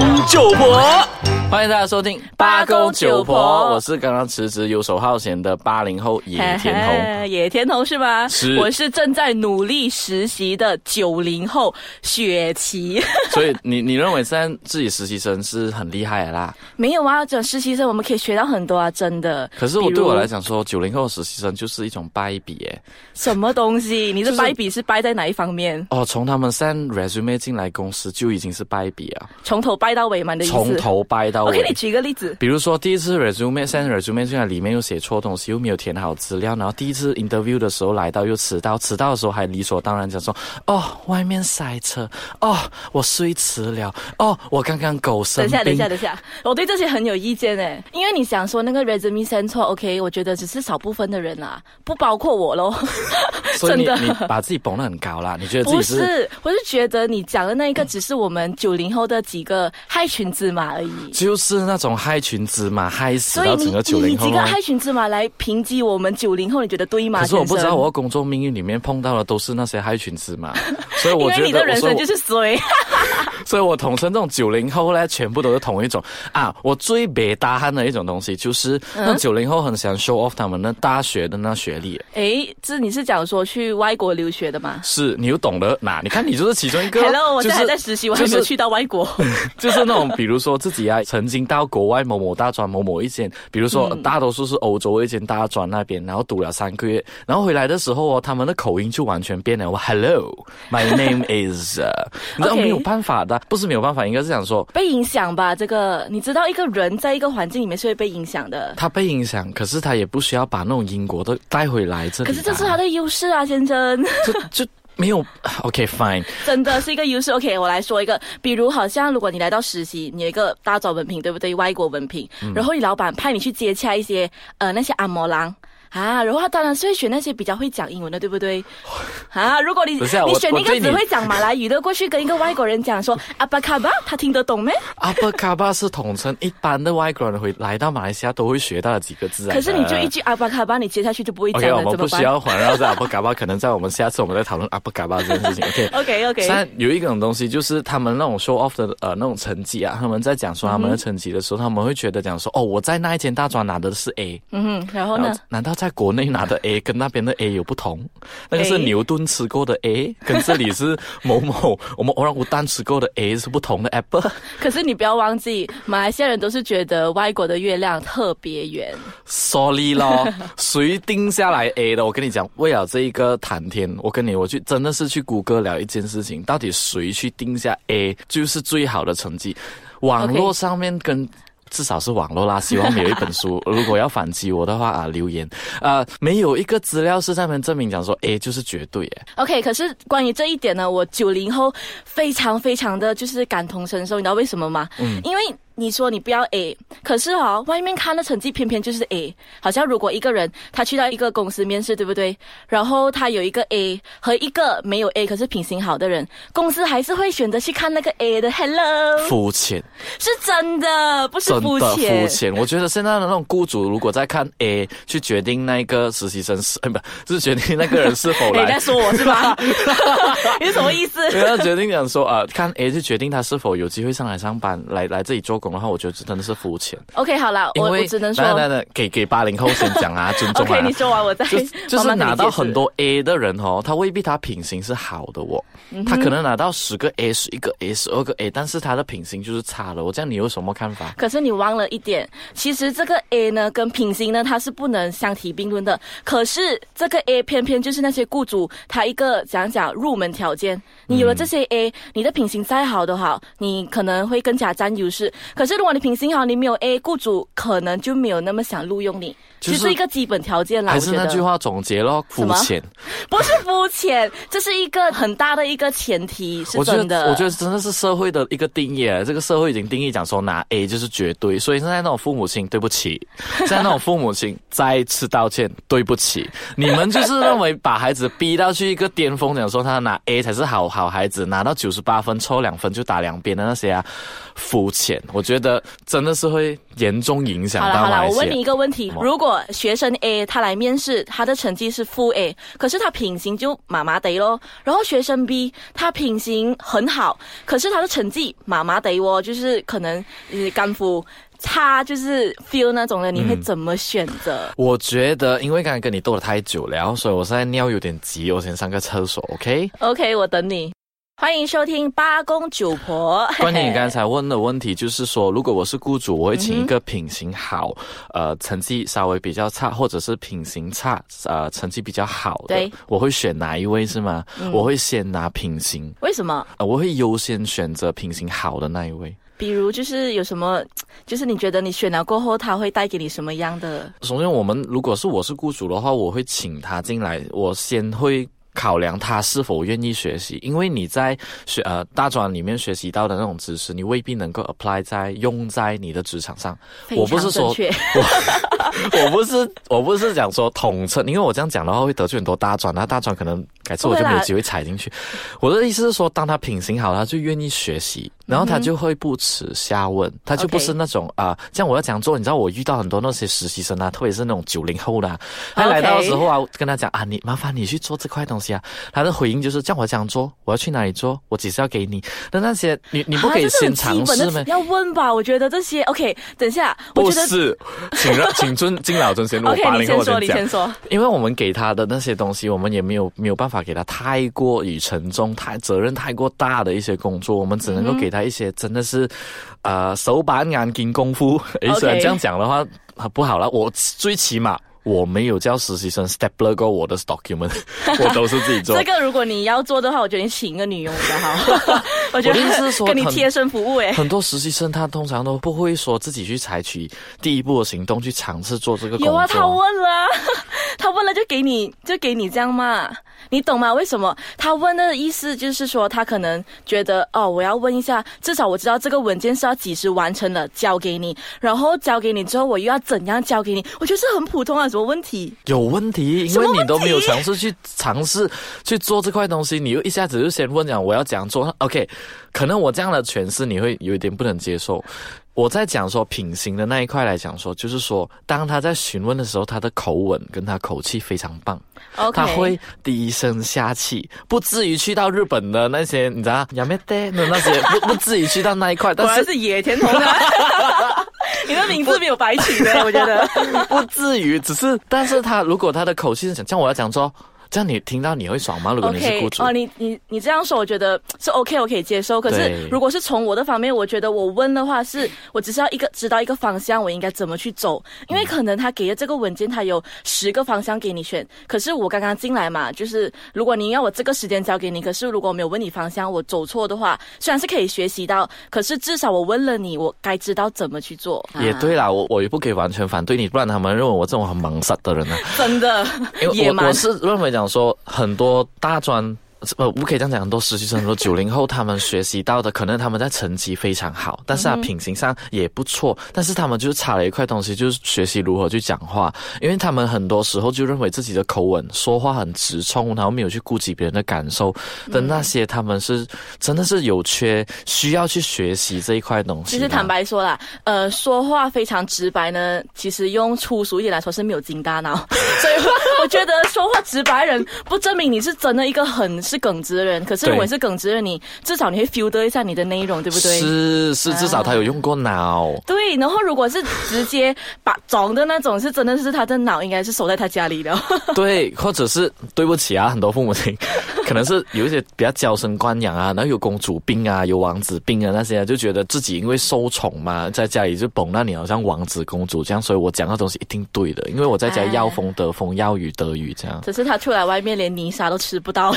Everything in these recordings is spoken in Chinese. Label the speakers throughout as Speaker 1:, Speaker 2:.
Speaker 1: 公九婆。
Speaker 2: 欢迎大家收听
Speaker 3: 八公九婆
Speaker 2: 我是刚刚辞职游手好闲的八零后野田红。
Speaker 3: 野田红是吗？
Speaker 2: 是
Speaker 3: 我是正在努力实习的九零后雪琪。
Speaker 2: 所以你你认为现在自己实习生是很厉害的啦？
Speaker 3: 没有啊，讲实习生我们可以学到很多啊，真的。
Speaker 2: 可是我对我来讲说，九零后实习生就是一种败笔耶。
Speaker 3: 什么东西？你的
Speaker 2: 就是
Speaker 3: 败笔是败在哪一方面？
Speaker 2: 哦，从他们 send resume 进来公司就已经是败笔啊，
Speaker 3: 从头败到尾嘛？你的意思？
Speaker 2: 从头败到尾。
Speaker 3: OK，你举个例子。
Speaker 2: 比如说第一次 resume send resume 进来，里面又写错东西，又没有填好资料，然后第一次 interview 的时候来到又迟到，迟到的时候还理所当然讲说，哦，外面塞车，哦，我睡迟了，哦，我刚刚狗生病。
Speaker 3: 等一下，等一下，等一下，我对这些很有意见诶，因为你想说那个 resume send 错，OK，我觉得只是少部分的人啦，不包括我喽。
Speaker 2: 所以你
Speaker 3: 真的
Speaker 2: 你把自己捧得很高啦，你觉得自
Speaker 3: 不
Speaker 2: 己是
Speaker 3: 是，我是觉得你讲的那一个只是我们九零后的几个害群之马而已。
Speaker 2: 就是那种害群之马，害死到整个九零后咯。
Speaker 3: 几个害群之马来评击我们九零后，你觉得对吗？
Speaker 2: 可是我不知道我的工作命运里面碰到的都是那些害群之马，所以我觉
Speaker 3: 得你的人生就是衰。
Speaker 2: 所以我统称这种九零后呢，全部都是同一种啊。我最别大汉的一种东西，就是
Speaker 3: 嗯
Speaker 2: 那九零后很喜欢 show off 他们的大学的那学历。
Speaker 3: 诶，这你是讲说去外国留学的吗
Speaker 2: 是你又懂得哪？你看你就是其中一个。
Speaker 3: ？Hello，我现在还在实习，我还没有去到外国。
Speaker 2: 就是那种，比如说自己啊，曾经到国外某某大专某某一间，比如说、
Speaker 3: 嗯
Speaker 2: 大多数是欧洲一间大专那边，然后读了三个月，然后回来的时候哦，他们的口音就完全变了。我 Hello，my name is，、uh, 你知道没有办法的，不是没有办法，应该是想说
Speaker 3: 被影响吧，这个你知道，一个人在一个环境里面是会被影响的。
Speaker 2: 他被影响，可是他也不需要把那种英国的带回来这。
Speaker 3: 可是这是他的优势啊，先生，
Speaker 2: 就就没有 OK fine，
Speaker 3: 真的是一个优势。OK，我来说一个，比如好像如果你来到实习，你有一个大专文凭，对不对？外国文凭，
Speaker 2: 嗯
Speaker 3: 然后你老板派你去接洽一些呃那些按摩郎。啊，然后他当然是会选那些比较会讲英文的，对不对？啊，如果你你选一个只会讲马来语的过去跟一个外国人讲说 阿巴卡巴，他听得懂没？
Speaker 2: 阿巴卡巴是统称一般的外国人回来到马来西亚都会学到的几个字来的。
Speaker 3: 可是你就一句阿巴卡巴，你接下去就不会讲
Speaker 2: OK，
Speaker 3: 了，
Speaker 2: 我们
Speaker 3: 怎么办
Speaker 2: 不需要环绕在阿巴卡巴，可能在我们下次我们再讨论阿巴卡巴这件事情。OK。
Speaker 3: ？OK OK，
Speaker 2: 现在有一种东西，就是他们那种 show off 的呃那种成绩啊，他们在讲说他们的成绩的时候，他们会觉得讲说哦，我在那一间大专拿的是 A，
Speaker 3: 嗯哼，然后呢
Speaker 2: 然后？难道在国内拿的 A 跟那边的 A 有不同？那个是牛顿吃过的 A，跟这里是某某 我们欧让乌丹吃过的 A 是不同的 apple。
Speaker 3: 可是你不要忘记，马来西亚人都是觉得外国的月亮特别圆。
Speaker 2: Sorry 咯，谁定下来 A 的？我跟你讲，为了这一个谈天，我跟你我去真的是去谷歌聊一件事情，到底谁去定下 A 就是最好的成绩？网络上面跟。至少是网络啦，希望没有一本书。如果要反击我的话啊，留言啊、没有一个资料是在那边证明讲说哎就是绝对诶。
Speaker 3: OK，可是关于这一点呢，我九零后非常非常的就是感同身受，你知道为什么吗？嗯，因为。你说你不要 A，可是哦，外面看的成绩偏偏就是 A。好像如果一个人他去到一个公司面试，对不对？然后他有一个 A 和一个没有 A，可是品行好的人，公司还是会选择去看那个 A 的。Hello，
Speaker 2: 肤浅，
Speaker 3: 是真的，不是肤浅
Speaker 2: 肤。浅。我觉得现在的那种雇主，如果在看 A 去决定那个实习生是，呃，不，就是决定那个人是否
Speaker 3: 你
Speaker 2: 来
Speaker 3: 在说我是吧？你是什么意思？
Speaker 2: 决定讲说啊、看 A 就决定他是否有机会上来上班，来来这里做工的话，我觉得真的是肤浅。
Speaker 3: OK，好了，我我只能说
Speaker 2: 来来来，给给八零后先讲啊，尊重啊。
Speaker 3: OK，你说完我再
Speaker 2: 就就是拿到很多 A 的人哦，他未必他品行是好的哦，
Speaker 3: 嗯
Speaker 2: 他可能拿到十个 A、十一个 A、十二个 A，但是他的品行就是差的。我这样你有什么看法？
Speaker 3: 可是你忘了一点，其实这个 A 呢跟品行呢它是不能相提并论的。可是这个 A 偏偏就是那些雇主他一个讲讲入门条件，你有了这些 A，、你的品行再好都好，你可能会更加占优势。可是如果你品行好，你没有 A，雇主可能就没有那么想录用你，其实一个基本条件啦。
Speaker 2: 还是那句话总结咯，肤浅。
Speaker 3: 不是肤浅，这是一个很大的一个前提，是
Speaker 2: 我觉
Speaker 3: 真的。
Speaker 2: 得，我觉得真的是社会的一个定义啊。这个社会已经定义讲说拿 A 就是绝对，所以现在那种父母亲，对不起，现在那种父母亲再次道歉，对不起，你们就是认为把孩子逼到去一个巅峰，讲说他拿 A 才是好好孩子，拿到九十八分抽两分就打两边的那些啊，肤浅，我觉得真的是会严重影响
Speaker 3: 好了好了，我问你一。个问题：如果学生 A 他来面试，他的成绩是负 A，可是他他品行就麻麻的咯。然后学生 B 他品行很好，可是他的成绩麻麻的哦，就是可能呃干部差，就是 feel 那种的，你会怎么选择？
Speaker 2: 我觉得，因为刚才跟你斗了太久了，所以我现在尿有点急，我先上个厕所
Speaker 3: ，OK？OK，我等你。欢迎收听八公九婆。
Speaker 2: 关于你刚才问的问题，就是说，如果我是雇主，我会请一个品行好，呃，成绩稍微比较差，或者是品行差，呃，成绩比较好的，我会选哪一位是吗？我会先拿品行，
Speaker 3: 为什么？
Speaker 2: 呃，我会优先选择品行好的那一位。
Speaker 3: 比如就是有什么，就是你觉得你选了过后，他会带给你什么样的？
Speaker 2: 首先，我们如果是我是雇主的话，我会请他进来，我先会。考量他是否愿意学习，因为你在学呃大专里面学习到的那种知识，你未必能够 apply 在用在你的职场上。我不是说我 我不是我不是讲说统称，因为我这样讲的话会得罪很多大专，那大专可能改次我就没有机会踩进去。我的意思是说，当他品行好，他就愿意学习，然后他就会不耻下问，他就不是那种啊，这样我要讲做，你知道我遇到很多那些实习生啊，特别是那种九零后的、啊，他来到的时候啊，跟他讲啊，你麻烦你去做这块东西啊，他的回应就是叫，我这样做，我要去哪里做，我只是要给你。那那些你你不可以先尝试吗？
Speaker 3: 要问吧，我觉得这些 OK。等一下，我
Speaker 2: 不
Speaker 3: 觉得
Speaker 2: 是，请让请尊敬老尊先，我八零后我先讲
Speaker 3: 你先。说。
Speaker 2: 因为我们给他的那些东西，我们也没有没有办法给他太过于沉重、太责任太过大的一些工作，我们只能够给他一些真的是，呃，手板眼睛功夫。诶，虽然这样讲的话啊不好了，我最起码。我没有叫实习生 stepler 过我的 document，我都是自己做
Speaker 3: 这。个如果你要做的话，我觉得你请一个女佣比较好。我觉得
Speaker 2: 是说很
Speaker 3: 跟你贴身服务诶。
Speaker 2: 很多实习生他通常都不会说自己去采取第一步的行动去尝试做这个工作。
Speaker 3: 有啊，他问了啊，他问了就给你，就给你这样嘛，你懂吗？为什么他问的意思就是说，他可能觉得哦，我要问一下，至少我知道这个文件是要几时完成的，交给你，然后交给你之后，我又要怎样交给你？我觉得是很普通啊，什么问题？
Speaker 2: 有问题，因为你都没有尝试去尝试去做这块东西，你又一下子就先问讲我要怎样做，OK？可能我这样的诠释你会有一点不能接受。我在讲说品行的那一块来讲说，就是说当他在询问的时候，他的口吻跟他口气非常棒他会低声下气，不至于去到日本的那些你知道亚美得的那些，不不至于去到那一块，但是
Speaker 3: 果然是野田同啊！你的名字没有白取的，我觉得。
Speaker 2: 不至于，只是，但是他如果他的口气是讲，像我要讲说，这样你听到你会爽吗？如果你是雇主
Speaker 3: 哦，你你你这样说，我觉得是 OK，我可以接受。可是如果是从我的方面，我觉得我问的话是，我只是要一个知道一个方向，我应该怎么去走。因为可能他给的这个文件，他有十个方向给你选。可是我刚刚进来嘛，就是如果你要我这个时间交给你，可是如果没有问你方向，我走错的话，虽然是可以学习到，可是至少我问了你，我该知道怎么去做。
Speaker 2: 也对啦，我我也不可以完全反对你，不然他们认为我这种很盲塞的人呢、
Speaker 3: 啊，真的
Speaker 2: 我我。是认为讲想说很多大专。呃，我可以这样讲。很多实习生，很多九零后，他们学习到的，可能他们在成绩非常好，但是他品行上也不错，但是他们就是差了一块东西，就是学习如何去讲话。因为他们很多时候就认为自己的口吻说话很直冲，然后没有去顾及别人的感受的那些，他们是真的是有缺，需要去学习这一块东西。
Speaker 3: 其实坦白说啦，呃，说话非常直白呢，其实用粗俗一点来说是没有经大脑，所以我觉得说话直白人不证明你是真的一个很是耿直的人。可是如果你是耿直的人，你至少你会 feel 得一下你的内容，对不对？
Speaker 2: 是是，至少他有用过脑。
Speaker 3: 对，然后如果是直接把装的那种，是真的是他的脑应该是守在他家里的。
Speaker 2: 对，或者是对不起啊，很多父母亲可能是有一些比较娇生惯养啊，然后有公主病啊，有王子病啊那些啊，就觉得自己因为受宠嘛，在家里就捧那你好像王子公主这样，所以我讲的东西一定对的，因为我在家
Speaker 3: 哎
Speaker 2: 要风得风，要雨得雨这样。
Speaker 3: 只是他出来外面连泥沙都吃不到，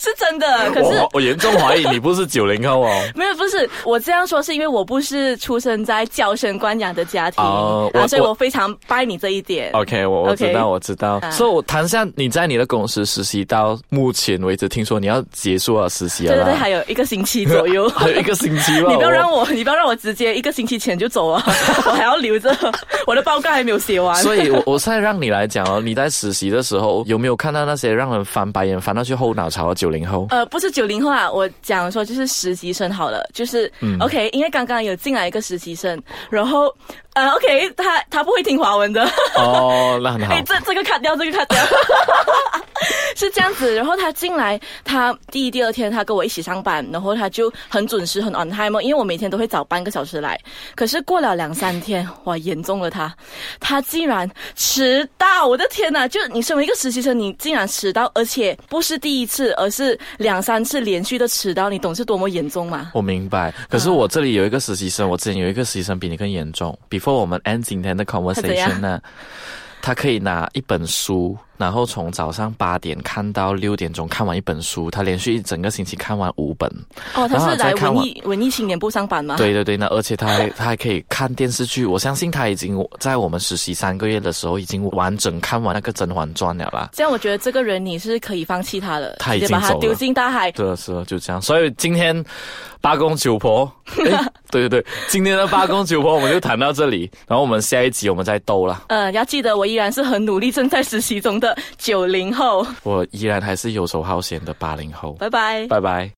Speaker 3: 是真的。可是
Speaker 2: 我我严重怀疑你不是九零后哦。
Speaker 3: 没有，不是我这样说，是因为我不是出生在娇生惯养的家庭、啊，
Speaker 2: 哦我
Speaker 3: 所以
Speaker 2: 我
Speaker 3: 我非常拜你这一点。
Speaker 2: OK，我我知道我知道。
Speaker 3: 啊
Speaker 2: 所以我谈一下你在你的公司实习到目前为止，听说你要结束啊实习啊。
Speaker 3: 对对对，还有一个星期左右。
Speaker 2: 还有一个星期吧。
Speaker 3: 你不要让我，你不要让我直接一个星期前就走啊！我还要留着，我的报告还没有写完。
Speaker 2: 所以我，我现在让你来讲哦，你在实习的时候有没有看到那些让人翻白眼、翻到去后脑勺的九零后？
Speaker 3: 呃，不是九零后啊，我讲说就是实习生好了，就是、OK，因
Speaker 2: 嗯
Speaker 3: 为刚刚有进来一个实习生，然后呃，OK，他他不会听华文的。
Speaker 2: 哦，那很好
Speaker 3: 哎，。这这个卡掉，这个卡掉，是这样子。然后他进来，他第一、第二天他跟我一起上班，然后他就很准时、很 on time 哦，因为我每天都会早半个小时来。可是过了两三天，哇，严重了他，他竟然迟到！我的天哪！就你身为一个实习生，你竟然迟到，而且不是第一次，而是两三次连续的迟到，你懂是多么严重吗？
Speaker 2: 我明白，可是我这里有一个实习生，我之前有一个实习生比你更严重。Before 我们 end 今天的 conversation 呢，他可以拿一本书，然后从早上八点看到六点钟看完一本书，他连续一整个星期看完五本。
Speaker 3: 哦，他是来文艺文艺青年部上班吗？
Speaker 2: 对对对，那而且他还他还可以看电视剧，我相信他已经在我们实习三个月的时候已经完整看完那个《甄嬛传》了啦。
Speaker 3: 这样我觉得这个人你是可以放弃他了，
Speaker 2: 他已
Speaker 3: 直接把他丢进大海。
Speaker 2: 对，是就这样。所以今天八公九婆，对对对，今天的八公九婆我们就谈到这里，然后我们下一集我们再斗了。
Speaker 3: 呃，要记得我依然是很努力正在实习中的九零后。
Speaker 2: 我依然还是游手好闲的八零后。
Speaker 3: 拜拜。
Speaker 2: 拜拜。